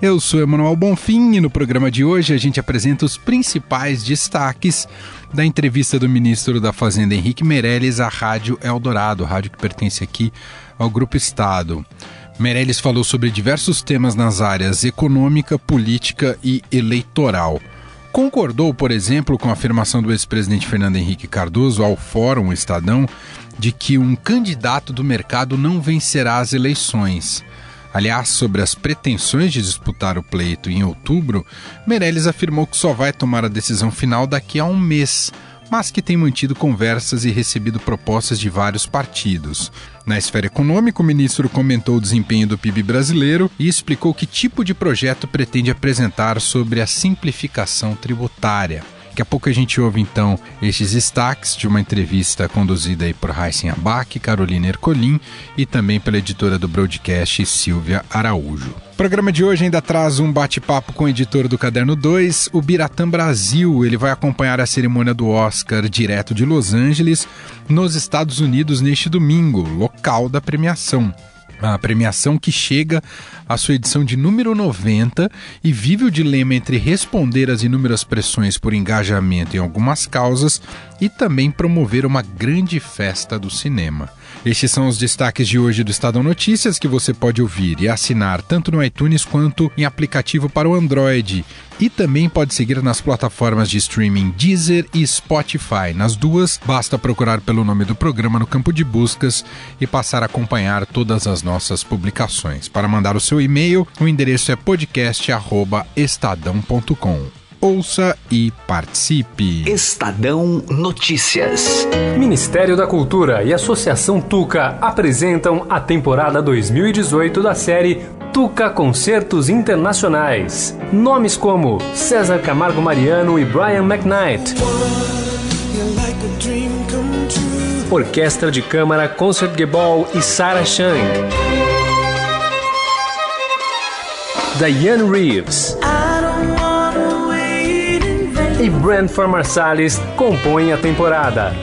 Eu sou Emanuel Bonfim e no programa de hoje a gente apresenta os principais destaques da entrevista do ministro da Fazenda Henrique Meirelles à Rádio Eldorado, rádio que pertence aqui ao Grupo Estado. Meirelles falou sobre diversos temas nas áreas econômica, política e eleitoral concordou, por exemplo, com a afirmação do ex-presidente Fernando Henrique Cardoso ao Fórum Estadão de que um candidato do mercado não vencerá as eleições. Aliás, sobre as pretensões de disputar o pleito em outubro, Meirelles afirmou que só vai tomar a decisão final daqui a um mês, mas que tem mantido conversas e recebido propostas de vários partidos. Na esfera econômica, o ministro comentou o desempenho do PIB brasileiro e explicou que tipo de projeto pretende apresentar sobre a simplificação tributária. Daqui a pouco a gente ouve então estes destaques de uma entrevista conduzida aí por Raíssen Abac, Carolina Ercolim e também pela editora do broadcast Silvia Araújo. O programa de hoje ainda traz um bate-papo com o editor do Caderno 2, o Biratã Brasil. Ele vai acompanhar a cerimônia do Oscar direto de Los Angeles, nos Estados Unidos, neste domingo, local da premiação a premiação que chega à sua edição de número 90 e vive o dilema entre responder às inúmeras pressões por engajamento em algumas causas e também promover uma grande festa do cinema. Estes são os destaques de hoje do Estadão Notícias que você pode ouvir e assinar tanto no iTunes quanto em aplicativo para o Android. E também pode seguir nas plataformas de streaming Deezer e Spotify. Nas duas, basta procurar pelo nome do programa no campo de buscas e passar a acompanhar todas as nossas publicações. Para mandar o seu e-mail, o endereço é podcast@estadão.com ouça e participe. Estadão Notícias. Ministério da Cultura e Associação Tuca apresentam a temporada 2018 da série Tuca Concertos Internacionais. Nomes como César Camargo Mariano e Brian McKnight. Orquestra de Câmara Concertgebouw e Sarah Chang. Diane Reeves e Brand for Marsalis compõem a temporada.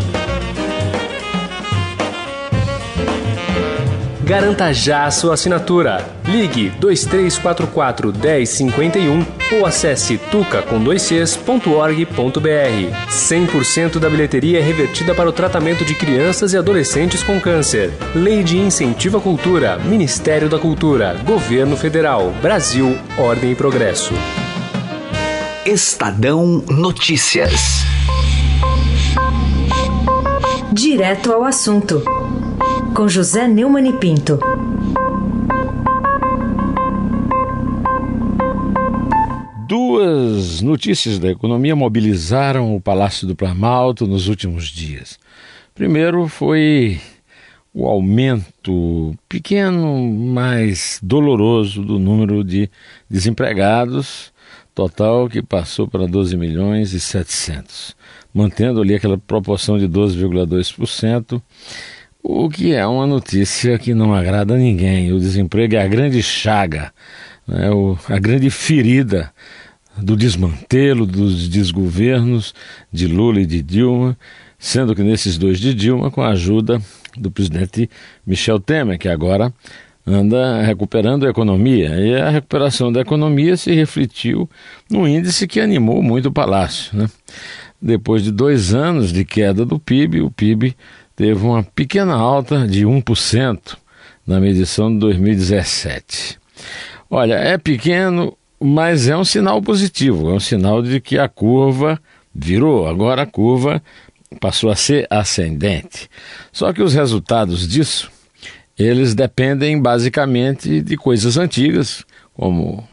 Garanta já sua assinatura. Ligue 2344 1051 ou acesse tuca.org.br. 100% da bilheteria é revertida para o tratamento de crianças e adolescentes com câncer. Lei de Incentivo à Cultura, Ministério da Cultura, Governo Federal, Brasil, Ordem e Progresso. Estadão Notícias. Direto ao assunto. Com José Neumann e Pinto. Duas notícias da economia mobilizaram o Palácio do Planalto nos últimos dias. Primeiro foi o aumento pequeno, mas doloroso do número de desempregados total que passou para 12 milhões e 700, mantendo ali aquela proporção de 12,2%, o que é uma notícia que não agrada a ninguém. O desemprego é a grande chaga, né, o, a grande ferida do desmantelo dos desgovernos de Lula e de Dilma, sendo que nesses dois de Dilma, com a ajuda do presidente Michel Temer, que agora anda recuperando a economia. E a recuperação da economia se refletiu no índice que animou muito o Palácio. Né? Depois de dois anos de queda do PIB, o PIB teve uma pequena alta de 1% na medição de 2017. Olha, é pequeno, mas é um sinal positivo, é um sinal de que a curva virou. Agora a curva passou a ser ascendente. Só que os resultados disso eles dependem basicamente de coisas antigas, como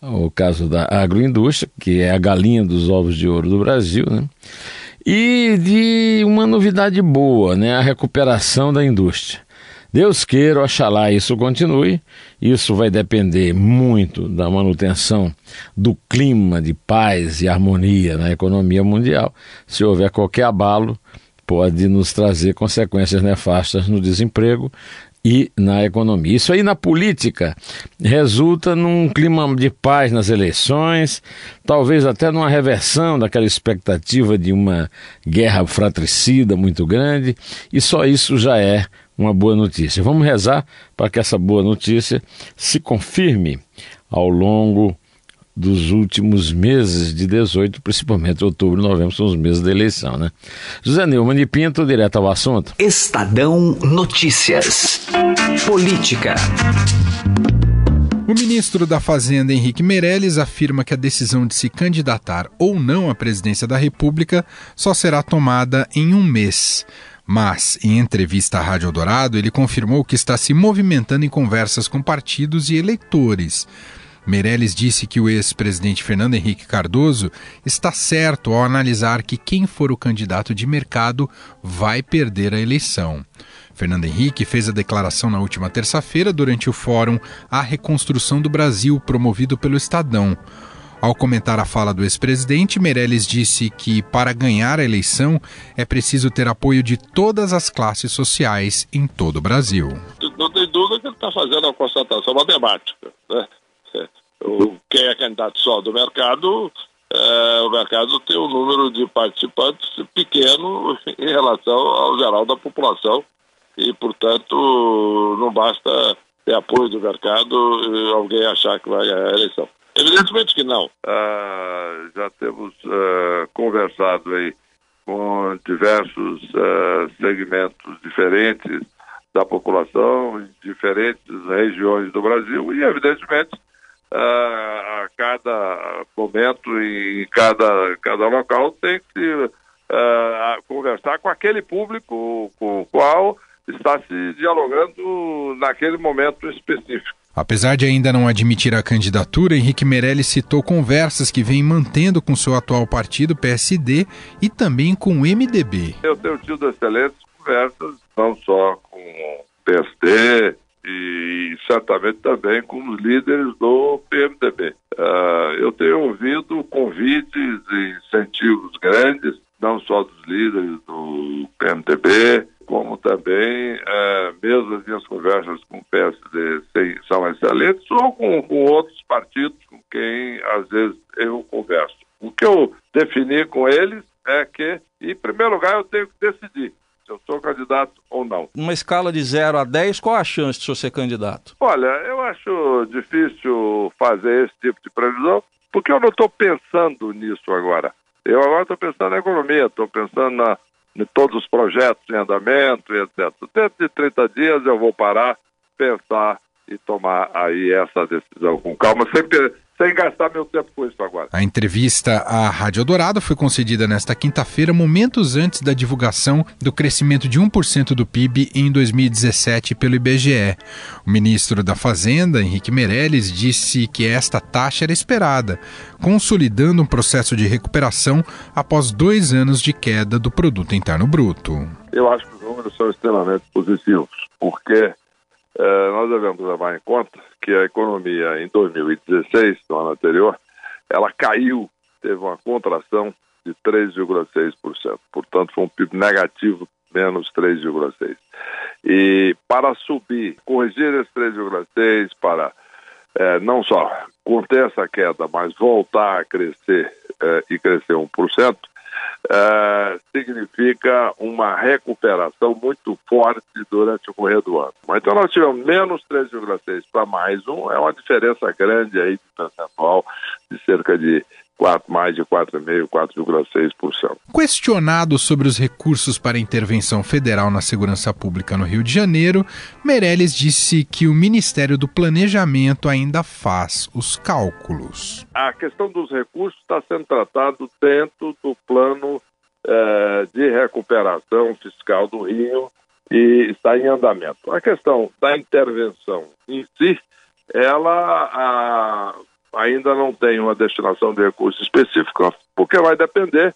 o caso da agroindústria, que é a galinha dos ovos de ouro do Brasil, né? e de uma novidade boa, né? a recuperação da indústria. Deus queira, oxalá isso continue. Isso vai depender muito da manutenção do clima de paz e harmonia na economia mundial. Se houver qualquer abalo, pode nos trazer consequências nefastas no desemprego e na economia. Isso aí na política resulta num clima de paz nas eleições, talvez até numa reversão daquela expectativa de uma guerra fratricida muito grande, e só isso já é uma boa notícia. Vamos rezar para que essa boa notícia se confirme ao longo dos últimos meses de 18, principalmente outubro e novembro, são os meses da eleição, né? José Neumann de Pinto, direto ao assunto. Estadão Notícias. Política. O ministro da Fazenda, Henrique Meirelles, afirma que a decisão de se candidatar ou não à presidência da República só será tomada em um mês. Mas, em entrevista à Rádio Dourado, ele confirmou que está se movimentando em conversas com partidos e eleitores. Meirelles disse que o ex-presidente Fernando Henrique Cardoso está certo ao analisar que quem for o candidato de mercado vai perder a eleição. Fernando Henrique fez a declaração na última terça-feira durante o Fórum A Reconstrução do Brasil, promovido pelo Estadão. Ao comentar a fala do ex-presidente, Meirelles disse que, para ganhar a eleição, é preciso ter apoio de todas as classes sociais em todo o Brasil. Não tem dúvida que ele está fazendo uma constatação matemática. Né? Quem é candidato só do mercado, é, o mercado tem um número de participantes pequeno em relação ao geral da população e, portanto, não basta ter apoio do mercado e alguém achar que vai ganhar a eleição. Evidentemente que não. Ah, já temos ah, conversado aí com diversos ah, segmentos diferentes da população, em diferentes regiões do Brasil e, evidentemente, a cada momento e cada, cada local tem que ah, conversar com aquele público com o qual está se dialogando naquele momento específico. Apesar de ainda não admitir a candidatura, Henrique Meirelles citou conversas que vem mantendo com seu atual partido, PSD, e também com o MDB. Eu tenho tido excelentes conversas, não só com o PSD e certamente também com os líderes do PMDB. Uh, ah, eu tenho ouvido convites e incentivos grandes, não só dos líderes do PMDB, como também, é, mesmo as minhas conversas com o PSD são excelentes, ou com, com outros partidos com quem, às vezes, eu converso. O que eu defini com eles é que, em primeiro lugar, eu tenho que decidir se eu sou candidato ou não. Uma escala de 0 a 10, qual a chance de você ser candidato? Olha, eu acho difícil fazer esse tipo de previsão, porque eu não estou pensando nisso agora. Eu agora estou pensando na economia, estou pensando na, de todos os projetos em andamento etc. Dentro de 30 dias eu vou parar, pensar e tomar aí essa decisão com calma, sem, sem gastar meu tempo com isso agora. A entrevista à Rádio Dourado foi concedida nesta quinta-feira, momentos antes da divulgação do crescimento de 1% do PIB em 2017 pelo IBGE. O ministro da Fazenda, Henrique Meirelles, disse que esta taxa era esperada, consolidando um processo de recuperação após dois anos de queda do produto interno bruto. Eu acho que os números são extremamente positivos, porque é, nós devemos levar em conta que a economia em 2016, no ano anterior, ela caiu, teve uma contração de 3,6%. Portanto, foi um PIB negativo, menos 3,6%. E para subir, corrigir esse 3,6% para é, não só conter essa queda, mas voltar a crescer é, e crescer 1%, uh, significa uma recuperação muito forte durante o correr do ano. Então nós tivemos menos 3,6 para mais um, é uma diferença grande aí de percentual de cerca de 4, mais de 4,5%, 4,6%. Questionado sobre os recursos para intervenção federal na segurança pública no Rio de Janeiro, Meirelles disse que o Ministério do Planejamento ainda faz os cálculos. A questão dos recursos está sendo tratado dentro do plano eh, de recuperação fiscal do Rio e está em andamento. A questão da intervenção em si, ela a, ainda não tem uma destinação de recursos específica, porque vai depender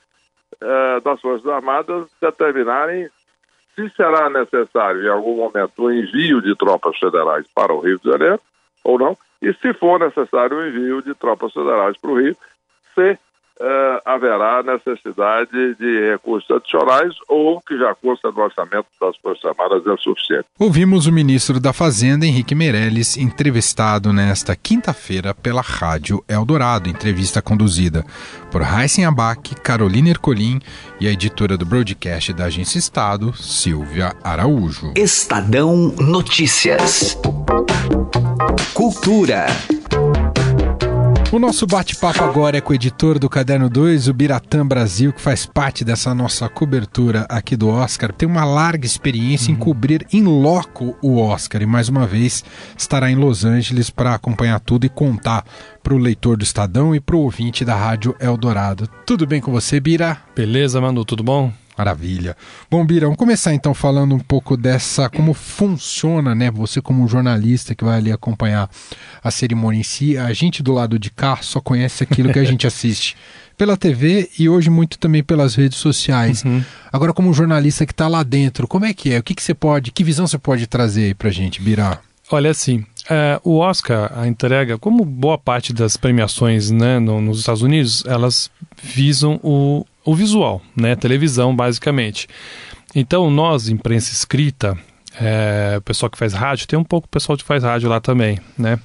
eh, das Forças Armadas determinarem se será necessário em algum momento o envio de tropas federais para o Rio de Janeiro ou não, e se for necessário o envio de tropas federais para o Rio, se uh, haverá necessidade de recursos adicionais ou que já consta no orçamento das Forças Armadas é suficiente. Ouvimos o ministro da Fazenda, Henrique Meirelles, entrevistado nesta quinta-feira pela Rádio Eldorado, entrevista conduzida por Heisen Abac, Carolina Ercolim e a editora do broadcast da Agência Estado, Silvia Araújo. Estadão Notícias. Cultura. O nosso bate-papo agora é com o editor do Caderno 2, o Biratã Brasil, que faz parte dessa nossa cobertura aqui do Oscar. Tem uma larga experiência uhum. em cobrir em loco o Oscar e, mais uma vez, estará em Los Angeles para acompanhar tudo e contar para o leitor do Estadão e para o ouvinte da Rádio Eldorado. Tudo bem com você, Bira? Beleza, Manu, tudo bom? Maravilha. Bom, Bira, vamos começar então falando um pouco dessa, como funciona, né? Você como jornalista que vai ali acompanhar a cerimônia em si, a gente do lado de cá só conhece aquilo que a gente assiste pela TV e hoje muito também pelas redes sociais. Uhum. Agora, como jornalista que está lá dentro, como é que é? O que, que você pode, que visão você pode trazer aí pra gente, Bira? Olha, assim, é, o Oscar, a entrega, como boa parte das premiações né, no, nos Estados Unidos, elas visam o, o visual, né? Televisão, basicamente. Então, nós, imprensa escrita, é, o pessoal que faz rádio, tem um pouco o pessoal que faz rádio lá também, né?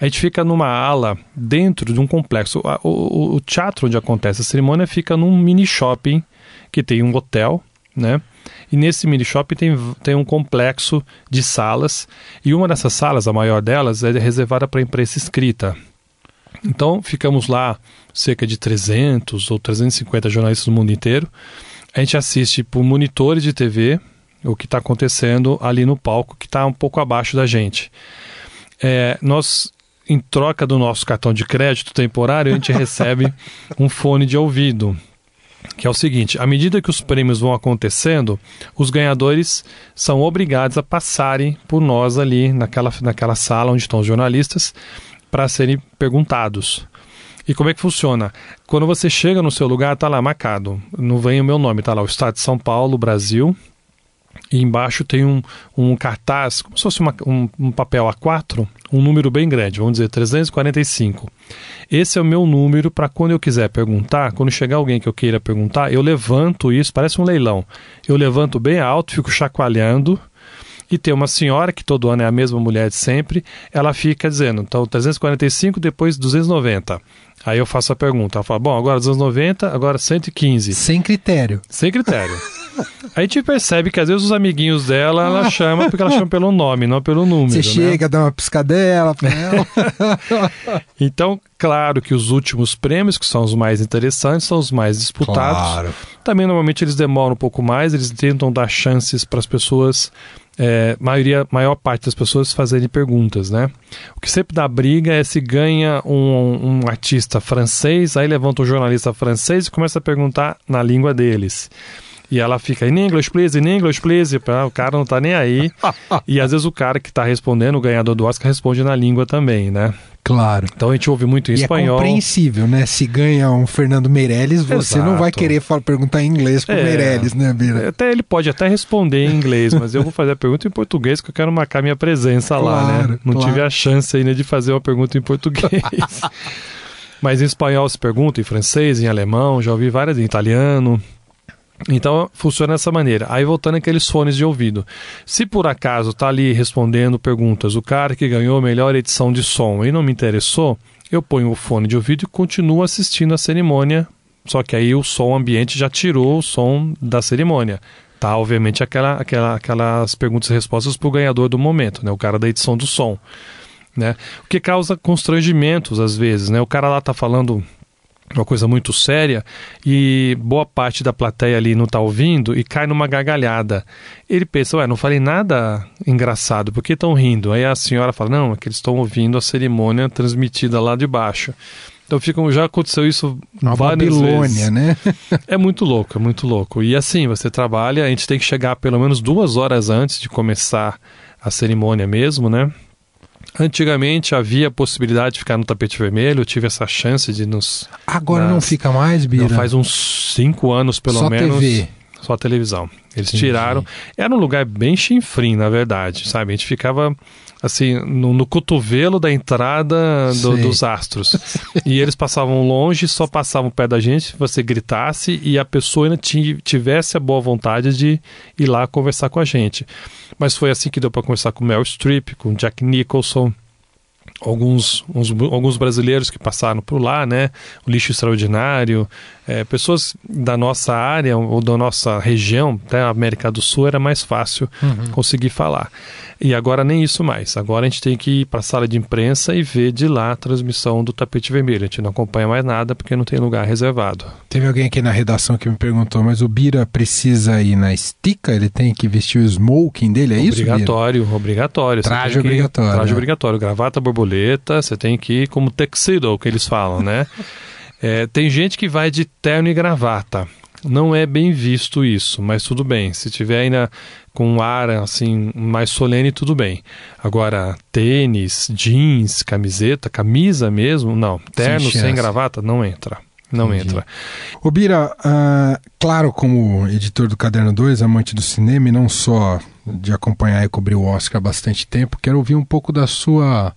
A gente fica numa ala dentro de um complexo. O, o, o teatro onde acontece a cerimônia fica num mini shopping que tem um hotel, né? E nesse mini shopping tem, tem um complexo de salas. E uma dessas salas, a maior delas, é reservada para imprensa escrita. Então, ficamos lá cerca de 300 ou 350 jornalistas do mundo inteiro. A gente assiste por monitores de TV o que está acontecendo ali no palco, que está um pouco abaixo da gente. É, nós, em troca do nosso cartão de crédito temporário, a gente recebe um fone de ouvido. Que é o seguinte: à medida que os prêmios vão acontecendo, os ganhadores são obrigados a passarem por nós ali naquela, naquela sala onde estão os jornalistas para serem perguntados. E como é que funciona? Quando você chega no seu lugar, tá lá marcado. Não vem o meu nome, tá lá o Estado de São Paulo, Brasil. E embaixo tem um, um cartaz, como se fosse uma, um, um papel A4, um número bem grande, vamos dizer 345. Esse é o meu número para quando eu quiser perguntar, quando chegar alguém que eu queira perguntar, eu levanto isso, parece um leilão. Eu levanto bem alto, fico chacoalhando e tem uma senhora, que todo ano é a mesma mulher de sempre, ela fica dizendo, então 345, depois 290. Aí eu faço a pergunta, ela fala, bom, agora 290, agora 115. Sem critério. Sem critério. Aí a gente percebe que às vezes os amiguinhos dela, ela chama porque ela chama pelo nome, não pelo número. Você né? chega, dá uma piscadela pra ela. então, claro que os últimos prêmios, que são os mais interessantes, são os mais disputados. Claro. Também normalmente eles demoram um pouco mais, eles tentam dar chances para as pessoas é, maioria, maior parte das pessoas fazerem perguntas, né? O que sempre dá briga é se ganha um, um artista francês, aí levanta um jornalista francês e começa a perguntar na língua deles. E ela fica in English, please, in English, please. O cara não tá nem aí. e às vezes o cara que tá respondendo, o ganhador do Oscar, responde na língua também, né? Claro. Então a gente ouve muito em e é espanhol. É compreensível, né? Se ganha um Fernando Meirelles, você Exato. não vai querer falar, perguntar em inglês pro é, Meirelles, né, Bira? Até ele pode até responder em inglês, mas eu vou fazer a pergunta em português que eu quero marcar minha presença claro, lá, né? Não claro. tive a chance ainda de fazer uma pergunta em português. mas em espanhol se pergunta, em francês, em alemão, já ouvi várias em italiano. Então funciona dessa maneira. Aí voltando aqueles fones de ouvido. Se por acaso está ali respondendo perguntas, o cara que ganhou a melhor edição de som e não me interessou, eu ponho o fone de ouvido e continuo assistindo a cerimônia. Só que aí o som ambiente já tirou o som da cerimônia. Tá, obviamente, aquela, aquela, aquelas perguntas e respostas para o ganhador do momento, né? o cara da edição do som. Né? O que causa constrangimentos às vezes. Né? O cara lá está falando uma coisa muito séria e boa parte da plateia ali não está ouvindo e cai numa gargalhada. Ele pensa, ué, não falei nada engraçado, por que estão rindo? Aí a senhora fala, não, é que eles estão ouvindo a cerimônia transmitida lá de baixo. Então ficam, já aconteceu isso Uma várias Babilônia, vezes. né? é muito louco, é muito louco. E assim, você trabalha, a gente tem que chegar pelo menos duas horas antes de começar a cerimônia mesmo, né? Antigamente havia a possibilidade de ficar no tapete vermelho, eu tive essa chance de nos. Agora nas... não fica mais, Bira? Não, faz uns cinco anos pelo Só menos. TV. Só a televisão. Eles Entendi. tiraram. Era um lugar bem chinfrim, na verdade, sabe? A gente ficava assim, no, no cotovelo da entrada do, dos astros. e eles passavam longe, só passavam perto da gente se você gritasse e a pessoa ainda tivesse a boa vontade de ir lá conversar com a gente. Mas foi assim que deu para conversar com Meryl Streep, com Jack Nicholson, alguns, uns, alguns brasileiros que passaram por lá, né? O lixo extraordinário, é, pessoas da nossa área ou da nossa região, até a América do Sul, era mais fácil uhum. conseguir falar. E agora nem isso mais. Agora a gente tem que ir para a sala de imprensa e ver de lá a transmissão do tapete vermelho. A gente não acompanha mais nada porque não tem lugar reservado. Teve alguém aqui na redação que me perguntou, mas o Bira precisa ir na estica? Ele tem que vestir o smoking dele, é obrigatório, isso? Obrigatório, obrigatório. Traje obrigatório. traje é. obrigatório, gravata borboleta, você tem que ir como tuxedo, que eles falam, né? é, tem gente que vai de terno e gravata não é bem visto isso, mas tudo bem. Se tiver ainda com um ar assim mais solene, tudo bem. Agora, tênis, jeans, camiseta, camisa mesmo, não. Terno sem, sem gravata, não entra. Não Entendi. entra. Ô Bira, uh, claro, como editor do Caderno 2, amante do cinema e não só de acompanhar e cobrir o Oscar há bastante tempo, quero ouvir um pouco da sua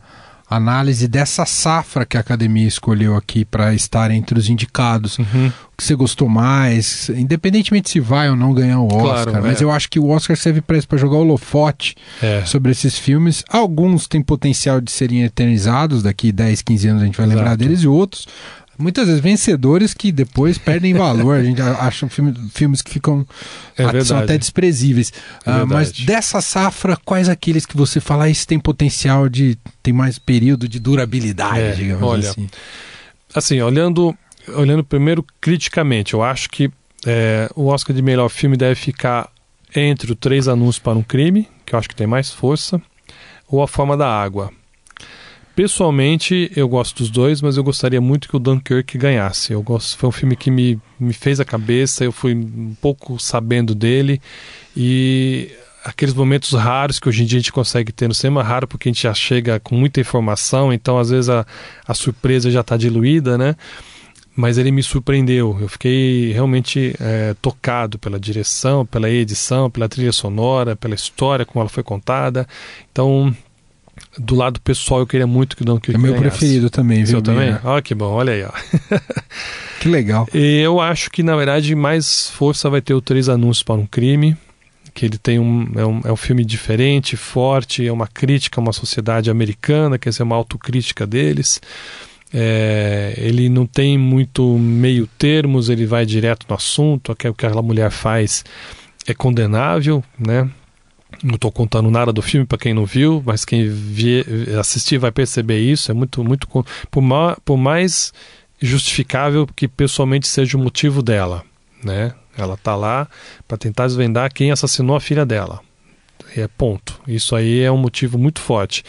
análise dessa safra que a academia escolheu aqui para estar entre os indicados. Uhum. O que você gostou mais, independentemente se vai ou não ganhar o Oscar, claro, mas é. eu acho que o Oscar serve para isso, para jogar o holofote é. sobre esses filmes. Alguns têm potencial de serem eternizados, daqui 10, 15 anos a gente vai Exato. lembrar deles, e outros muitas vezes vencedores que depois perdem valor. A gente acha filme, filmes que ficam é são até desprezíveis. É uh, mas dessa safra, quais aqueles que você fala ah, esse tem potencial de tem mais período de durabilidade, é, digamos olha, assim? Assim, olhando olhando primeiro criticamente, eu acho que é, o Oscar de melhor filme deve ficar entre o Três Anúncios para um Crime, que eu acho que tem mais força, ou A Forma da Água. Pessoalmente, eu gosto dos dois, mas eu gostaria muito que o Dunkirk ganhasse. Eu gosto, foi um filme que me, me fez a cabeça, eu fui um pouco sabendo dele e aqueles momentos raros que hoje em dia a gente consegue ter no cinema, raro porque a gente já chega com muita informação, então às vezes a, a surpresa já está diluída, né? Mas ele me surpreendeu, eu fiquei realmente é, tocado pela direção, pela edição, pela trilha sonora, pela história como ela foi contada. Então do lado pessoal, eu queria muito que o Dunkirk É meu ganhasse. preferido também, viu? Seu também? Olha que bom, olha aí, ó. que legal. E eu acho que, na verdade, mais força vai ter o Três Anúncios para um Crime, que ele tem um é, um... é um filme diferente, forte, é uma crítica a uma sociedade americana, quer dizer, uma autocrítica deles. É, ele não tem muito meio termos, ele vai direto no assunto, o que aquela mulher faz é condenável, né? Não estou contando nada do filme para quem não viu, mas quem assistir vai perceber isso. É muito, muito por, ma, por mais justificável que pessoalmente seja o motivo dela, né? Ela está lá para tentar desvendar quem assassinou a filha dela. É ponto. Isso aí é um motivo muito forte,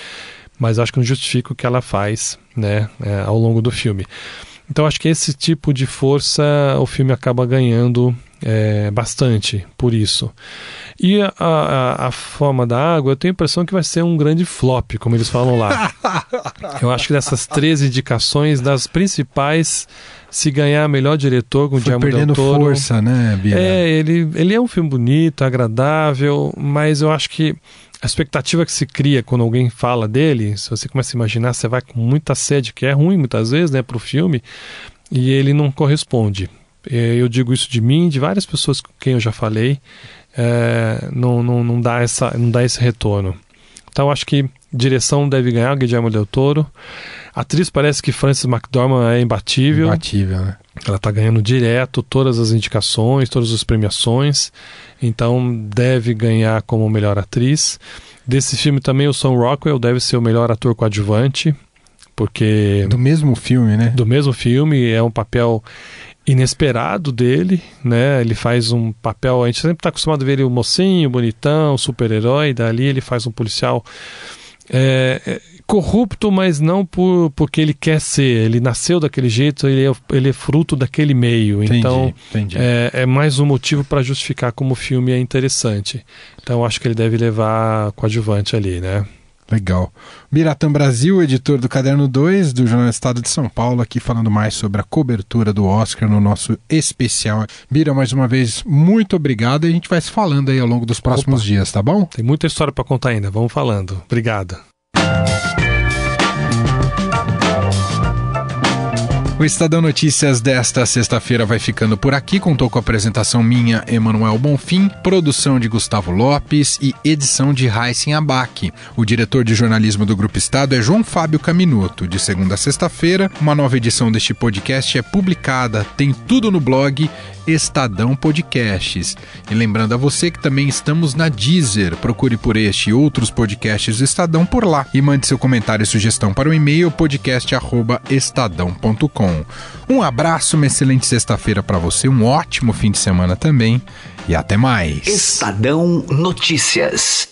mas acho que não justifica o que ela faz, né? É, ao longo do filme. Então acho que esse tipo de força o filme acaba ganhando é, bastante por isso. E a, a, a, forma da água, eu tenho a impressão que vai ser um grande flop, como eles falam lá. eu acho que dessas três indicações, das principais, se ganhar melhor diretor com o Guillermo perdendo Toro, força, né, Bia? É, ele, ele é um filme bonito, agradável, mas eu acho que a expectativa que se cria quando alguém fala dele, se você começa a imaginar, você vai com muita sede, que é ruim muitas vezes, né, para o filme, e ele não corresponde. É, eu digo isso de mim, de várias pessoas com quem eu já falei é, não, não, não, dá essa, não dá esse retorno. Então acho que direção deve ganhar Guillermo del Toro. Atriz parece que Frances McDormand é imbatível. Imbatível, né? Ela está ganhando direto todas as indicações, todas as premiações. Então deve ganhar como melhor atriz. Desse filme também o Sam Rockwell deve ser o melhor ator coadjuvante, porque do mesmo filme, né? Do mesmo filme, é um papel inesperado dele, né? Ele faz um papel, a gente sempre está acostumado a ver ele o mocinho, bonitão, super-herói, dali ele faz um policial é, é, corrupto, mas não por, porque ele quer ser. Ele nasceu daquele jeito, ele é, ele é fruto daquele meio. Entendi, então entendi. É, é mais um motivo para justificar como o filme é interessante. Então acho que ele deve levar coadjuvante ali, né? Legal. Biratã Brasil, editor do Caderno 2 do Jornal Estado de São Paulo, aqui falando mais sobre a cobertura do Oscar no nosso especial. Bira, mais uma vez, muito obrigado e a gente vai se falando aí ao longo dos próximos Opa. dias, tá bom? Tem muita história para contar ainda, vamos falando. Obrigado. O Estadão Notícias desta sexta-feira vai ficando por aqui. Contou com a apresentação minha, Emanuel Bonfim, produção de Gustavo Lopes e edição de Raíssen Abac. O diretor de jornalismo do Grupo Estado é João Fábio Caminuto. De segunda a sexta-feira, uma nova edição deste podcast é publicada. Tem tudo no blog Estadão Podcasts. E lembrando a você que também estamos na Deezer. Procure por este e outros podcasts do Estadão por lá e mande seu comentário e sugestão para o e-mail podcast@estadão.com. Um abraço, uma excelente sexta-feira para você, um ótimo fim de semana também e até mais. Estadão Notícias.